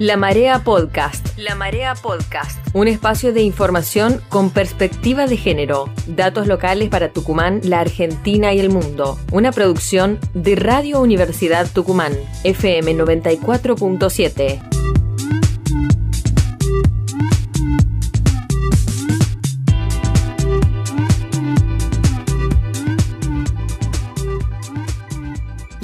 La Marea Podcast. La Marea Podcast. Un espacio de información con perspectiva de género. Datos locales para Tucumán, la Argentina y el mundo. Una producción de Radio Universidad Tucumán. FM 94.7.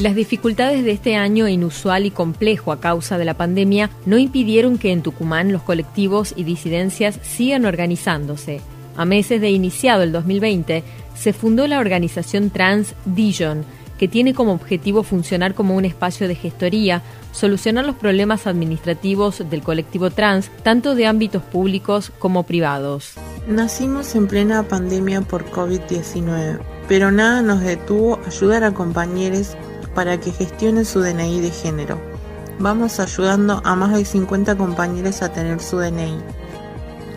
Las dificultades de este año inusual y complejo a causa de la pandemia no impidieron que en Tucumán los colectivos y disidencias sigan organizándose. A meses de iniciado el 2020, se fundó la organización trans Dijon, que tiene como objetivo funcionar como un espacio de gestoría, solucionar los problemas administrativos del colectivo trans, tanto de ámbitos públicos como privados. Nacimos en plena pandemia por COVID-19, pero nada nos detuvo ayudar a compañeros para que gestionen su DNI de género. Vamos ayudando a más de 50 compañeros a tener su DNI.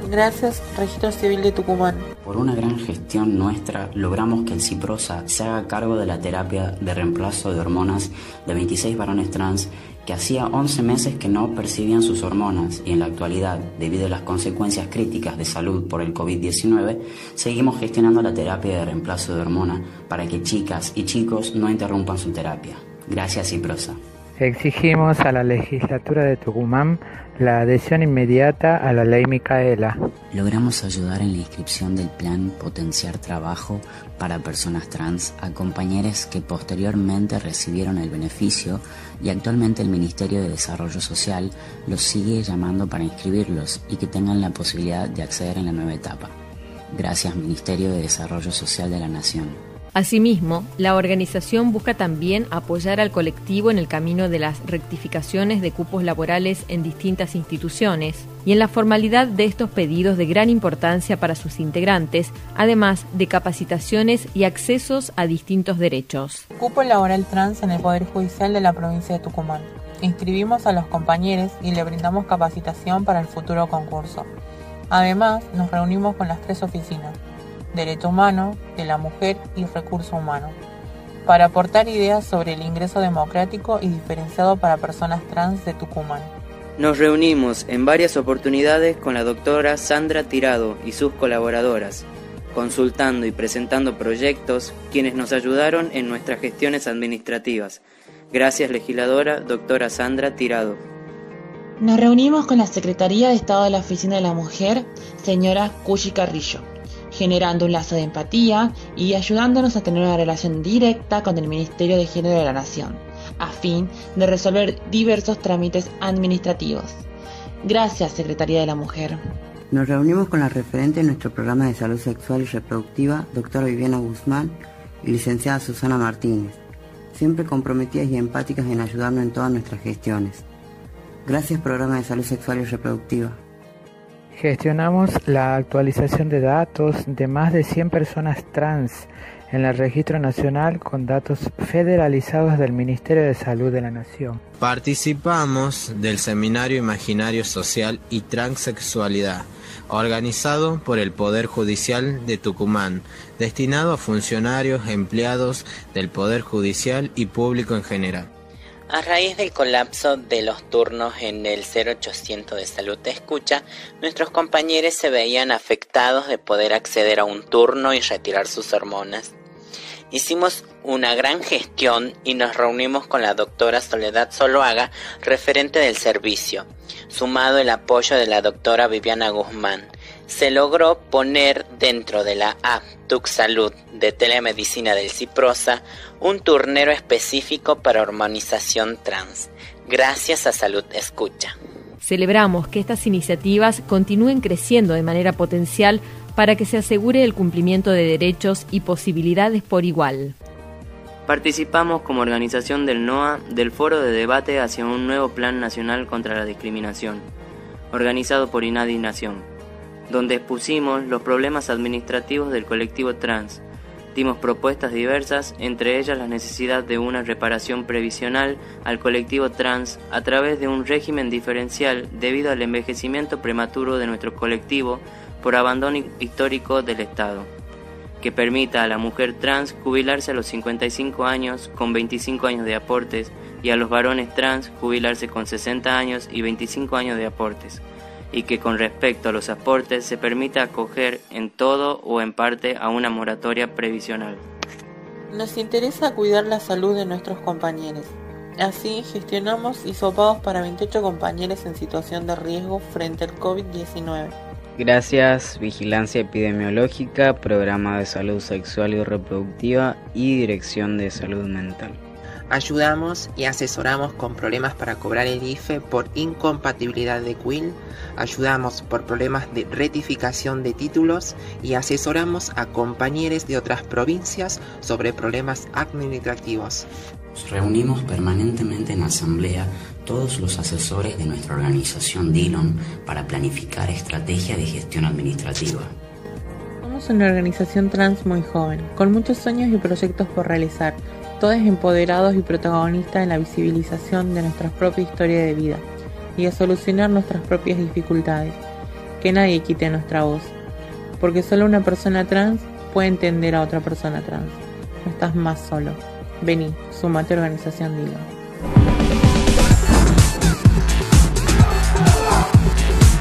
Gracias, Registro Civil de Tucumán. Por una gran gestión nuestra, logramos que el CIPROSA se haga cargo de la terapia de reemplazo de hormonas de 26 varones trans que hacía 11 meses que no percibían sus hormonas y en la actualidad, debido a las consecuencias críticas de salud por el COVID-19, seguimos gestionando la terapia de reemplazo de hormona para que chicas y chicos no interrumpan su terapia. Gracias, Ciprosa. Exigimos a la legislatura de Tucumán la adhesión inmediata a la ley Micaela. Logramos ayudar en la inscripción del plan Potenciar Trabajo para Personas Trans a compañeros que posteriormente recibieron el beneficio y actualmente el Ministerio de Desarrollo Social los sigue llamando para inscribirlos y que tengan la posibilidad de acceder en la nueva etapa. Gracias Ministerio de Desarrollo Social de la Nación. Asimismo, la organización busca también apoyar al colectivo en el camino de las rectificaciones de cupos laborales en distintas instituciones y en la formalidad de estos pedidos de gran importancia para sus integrantes, además de capacitaciones y accesos a distintos derechos. Cupo laboral trans en el Poder Judicial de la provincia de Tucumán. Inscribimos a los compañeros y le brindamos capacitación para el futuro concurso. Además, nos reunimos con las tres oficinas Derecho Humano, de la Mujer y Recurso Humano, para aportar ideas sobre el ingreso democrático y diferenciado para personas trans de Tucumán. Nos reunimos en varias oportunidades con la doctora Sandra Tirado y sus colaboradoras, consultando y presentando proyectos quienes nos ayudaron en nuestras gestiones administrativas. Gracias legisladora doctora Sandra Tirado. Nos reunimos con la Secretaría de Estado de la Oficina de la Mujer, señora Cushi Carrillo generando un lazo de empatía y ayudándonos a tener una relación directa con el Ministerio de Género de la Nación, a fin de resolver diversos trámites administrativos. Gracias, Secretaría de la Mujer. Nos reunimos con la referente de nuestro programa de salud sexual y reproductiva, doctora Viviana Guzmán y licenciada Susana Martínez, siempre comprometidas y empáticas en ayudarnos en todas nuestras gestiones. Gracias, Programa de Salud Sexual y Reproductiva. Gestionamos la actualización de datos de más de 100 personas trans en el Registro Nacional con datos federalizados del Ministerio de Salud de la Nación. Participamos del Seminario Imaginario Social y Transexualidad, organizado por el Poder Judicial de Tucumán, destinado a funcionarios, empleados del Poder Judicial y público en general. A raíz del colapso de los turnos en el 0800 de salud de escucha, nuestros compañeros se veían afectados de poder acceder a un turno y retirar sus hormonas. Hicimos una gran gestión y nos reunimos con la doctora Soledad Soloaga, referente del servicio, sumado el apoyo de la doctora Viviana Guzmán se logró poner dentro de la app Salud de telemedicina del Ciprosa un turnero específico para hormonización trans, gracias a Salud Escucha. Celebramos que estas iniciativas continúen creciendo de manera potencial para que se asegure el cumplimiento de derechos y posibilidades por igual. Participamos como organización del NOA del foro de debate hacia un nuevo Plan Nacional contra la Discriminación, organizado por INADI Nación donde expusimos los problemas administrativos del colectivo trans. Dimos propuestas diversas, entre ellas la necesidad de una reparación previsional al colectivo trans a través de un régimen diferencial debido al envejecimiento prematuro de nuestro colectivo por abandono histórico del Estado. que permita a la mujer trans jubilarse a los 55 años con 25 años de aportes y a los varones trans jubilarse con 60 años y 25 años de aportes, y que con respecto a los aportes se permita acoger en todo o en parte a una moratoria previsional. Nos interesa cuidar la salud de nuestros compañeros. Así, gestionamos hisopados para 28 compañeros en situación de riesgo frente al COVID-19. Gracias, Vigilancia Epidemiológica, Programa de Salud Sexual y Reproductiva y Dirección de Salud Mental. Ayudamos y asesoramos con problemas para cobrar el IFE por incompatibilidad de CUIL, ayudamos por problemas de retificación de títulos y asesoramos a compañeros de otras provincias sobre problemas administrativos. Nos reunimos permanentemente en asamblea todos los asesores de nuestra organización Dillon para planificar estrategia de gestión administrativa. Somos una organización trans muy joven, con muchos sueños y proyectos por realizar todos empoderados y protagonistas en la visibilización de nuestra propia historia de vida y a solucionar nuestras propias dificultades. Que nadie quite nuestra voz, porque solo una persona trans puede entender a otra persona trans. No estás más solo. Vení, sumate a Organización Dilo.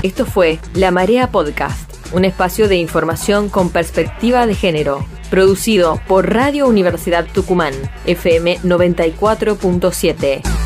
Esto fue La Marea Podcast, un espacio de información con perspectiva de género producido por Radio Universidad Tucumán, FM 94.7.